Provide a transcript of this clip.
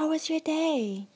How was your day?